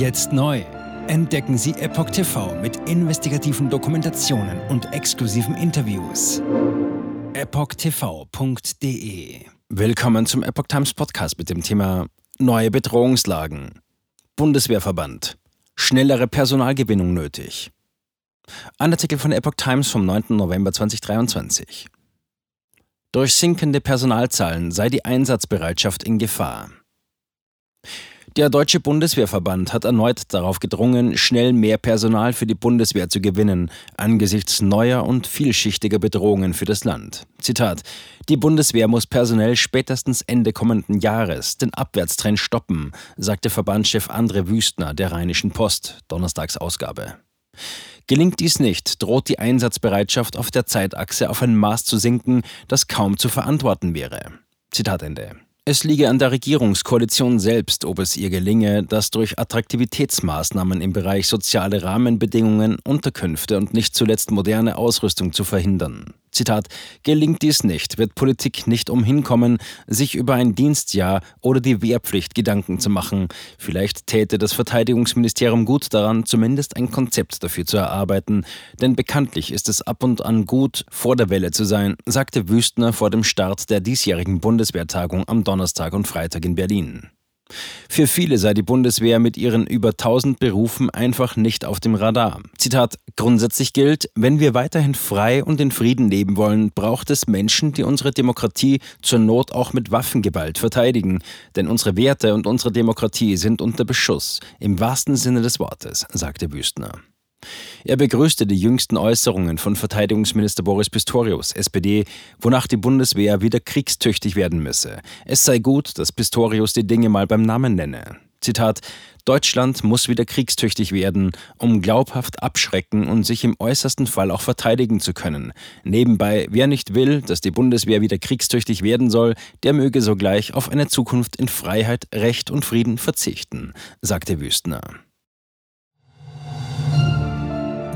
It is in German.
Jetzt neu. Entdecken Sie Epoch TV mit investigativen Dokumentationen und exklusiven Interviews. EpochTV.de Willkommen zum Epoch Times Podcast mit dem Thema Neue Bedrohungslagen. Bundeswehrverband. Schnellere Personalgewinnung nötig. Ein Artikel von Epoch Times vom 9. November 2023. Durch sinkende Personalzahlen sei die Einsatzbereitschaft in Gefahr. Der Deutsche Bundeswehrverband hat erneut darauf gedrungen, schnell mehr Personal für die Bundeswehr zu gewinnen, angesichts neuer und vielschichtiger Bedrohungen für das Land. Zitat: Die Bundeswehr muss personell spätestens Ende kommenden Jahres den Abwärtstrend stoppen, sagte Verbandschef André Wüstner der Rheinischen Post, Donnerstagsausgabe. Gelingt dies nicht, droht die Einsatzbereitschaft auf der Zeitachse auf ein Maß zu sinken, das kaum zu verantworten wäre. Zitat Ende. Es liege an der Regierungskoalition selbst, ob es ihr gelinge, das durch Attraktivitätsmaßnahmen im Bereich soziale Rahmenbedingungen, Unterkünfte und nicht zuletzt moderne Ausrüstung zu verhindern. Zitat, gelingt dies nicht, wird Politik nicht umhinkommen, sich über ein Dienstjahr oder die Wehrpflicht Gedanken zu machen. Vielleicht täte das Verteidigungsministerium gut daran, zumindest ein Konzept dafür zu erarbeiten, denn bekanntlich ist es ab und an gut, vor der Welle zu sein, sagte Wüstner vor dem Start der diesjährigen Bundeswehrtagung am Donnerstag und Freitag in Berlin. Für viele sei die Bundeswehr mit ihren über 1000 Berufen einfach nicht auf dem Radar. Zitat: Grundsätzlich gilt, wenn wir weiterhin frei und in Frieden leben wollen, braucht es Menschen, die unsere Demokratie zur Not auch mit Waffengewalt verteidigen. Denn unsere Werte und unsere Demokratie sind unter Beschuss, im wahrsten Sinne des Wortes, sagte Wüstner. Er begrüßte die jüngsten Äußerungen von Verteidigungsminister Boris Pistorius, SPD, wonach die Bundeswehr wieder kriegstüchtig werden müsse. Es sei gut, dass Pistorius die Dinge mal beim Namen nenne. Zitat Deutschland muss wieder kriegstüchtig werden, um glaubhaft abschrecken und sich im äußersten Fall auch verteidigen zu können. Nebenbei, wer nicht will, dass die Bundeswehr wieder kriegstüchtig werden soll, der möge sogleich auf eine Zukunft in Freiheit, Recht und Frieden verzichten, sagte Wüstner.